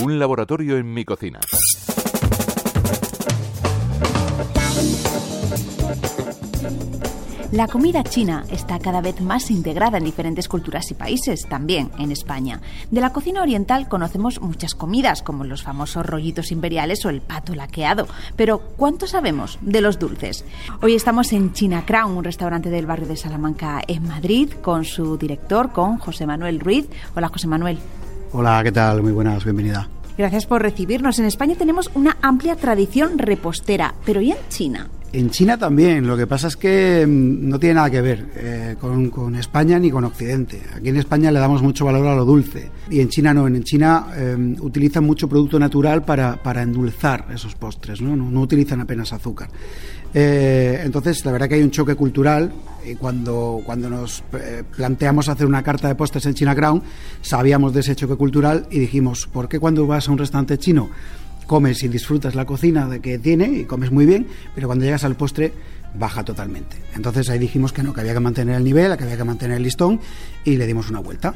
Un laboratorio en mi cocina. La comida china está cada vez más integrada en diferentes culturas y países, también en España. De la cocina oriental conocemos muchas comidas, como los famosos rollitos imperiales o el pato laqueado. Pero, ¿cuánto sabemos de los dulces? Hoy estamos en China Crown, un restaurante del barrio de Salamanca, en Madrid, con su director, con José Manuel Ruiz. Hola, José Manuel. Hola, ¿qué tal? Muy buenas, bienvenida. Gracias por recibirnos. En España tenemos una amplia tradición repostera, pero ¿y en China? En China también, lo que pasa es que mm, no tiene nada que ver eh, con, España ni con Occidente. Aquí en España le damos mucho valor a lo dulce y en China no, en China eh, utilizan mucho producto natural para, endulzar esos postres, ¿no? No, utilizan apenas azúcar. Eh, entonces, la verdad que hay un choque cultural y cuando, cuando nos planteamos hacer una carta de postres en China Crown, sabíamos de ese choque cultural y dijimos, ¿por qué cuando vas a un restaurante chino comes y disfrutas la cocina de que tiene y comes muy bien, pero cuando llegas al postre baja totalmente. Entonces ahí dijimos que no, que había que mantener el nivel, que había que mantener el listón y le dimos una vuelta.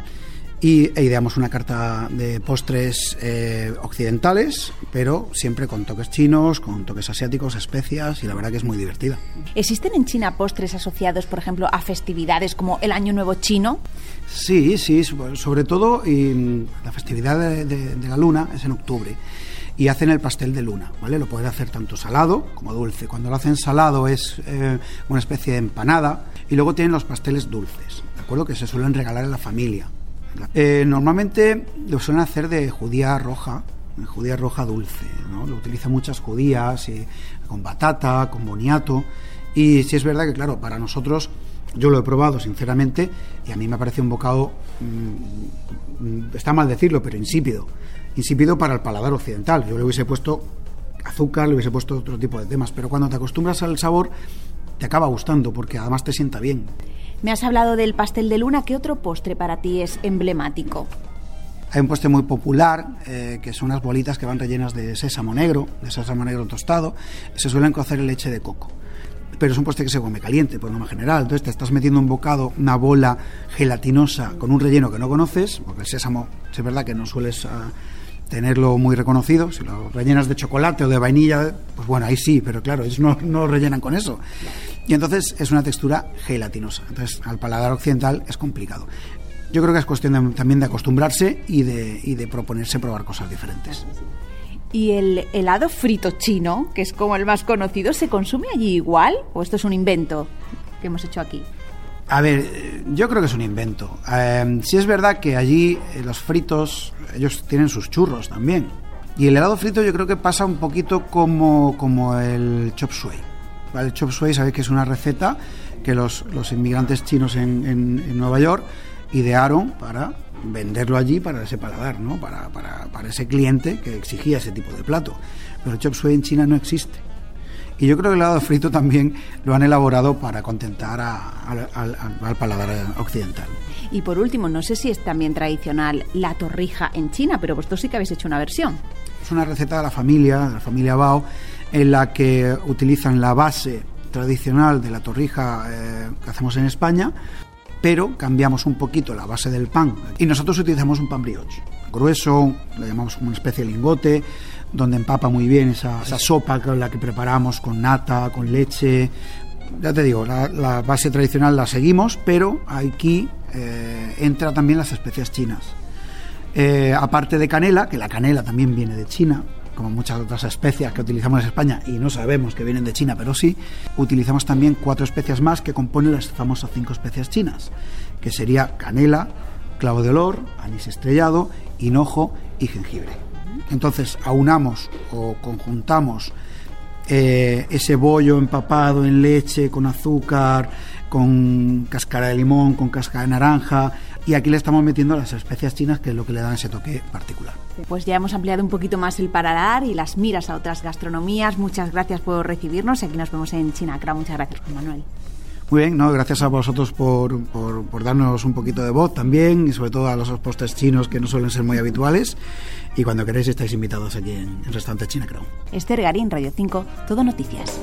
Y e ideamos una carta de postres eh, occidentales, pero siempre con toques chinos, con toques asiáticos, especias, y la verdad que es muy divertida. ¿Existen en China postres asociados, por ejemplo, a festividades como el Año Nuevo Chino? Sí, sí, sobre todo y, mm, la festividad de la luna es en octubre y hacen el pastel de luna, ¿vale? Lo pueden hacer tanto salado como dulce. Cuando lo hacen salado es eh, una especie de empanada y luego tienen los pasteles dulces, ¿de acuerdo? Que se suelen regalar en la familia. Eh, normalmente lo suelen hacer de judía roja, judía roja dulce, ¿no? Lo utilizan muchas judías, con batata, con boniato. Y sí es verdad que, claro, para nosotros, yo lo he probado sinceramente y a mí me parece un bocado, mm, mm, está mal decirlo, pero insípido insípido para el paladar occidental. Yo le hubiese puesto azúcar, le hubiese puesto otro tipo de temas, pero cuando te acostumbras al sabor, te acaba gustando porque además te sienta bien. Me has hablado del pastel de luna, ¿qué otro postre para ti es emblemático? Hay un postre muy popular, eh, que son unas bolitas que van rellenas de sésamo negro, de sésamo negro tostado. Se suelen cocer en leche de coco. Pero es un postre que se come caliente, por norma general. Entonces te estás metiendo un bocado, una bola gelatinosa con un relleno que no conoces, porque el sésamo es verdad que no sueles ah, tenerlo muy reconocido. Si lo rellenas de chocolate o de vainilla, pues bueno, ahí sí, pero claro, ellos no, no rellenan con eso. Y entonces es una textura gelatinosa. Entonces, al paladar occidental es complicado. Yo creo que es cuestión también de acostumbrarse y de, y de proponerse probar cosas diferentes. ¿Y el helado frito chino, que es como el más conocido, se consume allí igual? ¿O esto es un invento que hemos hecho aquí? A ver, yo creo que es un invento. Eh, si es verdad que allí eh, los fritos, ellos tienen sus churros también. Y el helado frito yo creo que pasa un poquito como, como el chop suey. El chop suey, sabéis que es una receta que los, los inmigrantes chinos en, en, Nueva York idearon para venderlo allí para ese paladar, ¿no? Para, para, para ese cliente que exigía ese tipo de plato. Pero el chop suey en China no existe. Y yo creo que el helado frito también lo han elaborado para contentar al paladar occidental. Y por último, no sé si es también tradicional la torrija en China, pero vosotros sí que habéis hecho una versión. Es una receta de la familia, de la familia Bao, en la que utilizan la base tradicional de la torrija eh, que hacemos en España, pero cambiamos un poquito la base del pan. Y nosotros utilizamos un pan brioche, grueso, lo llamamos como una especie de lingote, donde empapa muy bien esa, sopa con la que preparamos con nata, con leche. Ya te digo, la, base tradicional la seguimos, pero aquí eh, entra también las especias chinas. Eh, aparte de canela, que la canela también viene de China, como muchas otras especias que utilizamos en España y no sabemos que vienen de China, pero sí, utilizamos también cuatro especias más que componen las famosas cinco especias chinas, que sería canela, clavo de olor, anís estrellado, hinojo y jengibre. Entonces aunamos o conjuntamos eh, ese bollo empapado en leche, con azúcar, con cáscara de limón, con cáscara de naranja, y aquí le estamos metiendo las especias chinas, que es lo que le dan ese toque particular. Pues ya hemos ampliado un poquito más el paradar y las miras a otras gastronomías. Muchas gracias por recibirnos. Aquí nos vemos en Chinacra. Muchas gracias, Juan Manuel. Muy bien, no, gracias a vosotros por, por, darnos un poquito de voz también y sobre todo a los postres chinos que no suelen ser muy habituales. Y cuando queréis estáis invitados aquí en el restaurante China Crown. Esther Garín, Radio 5, Todo Noticias.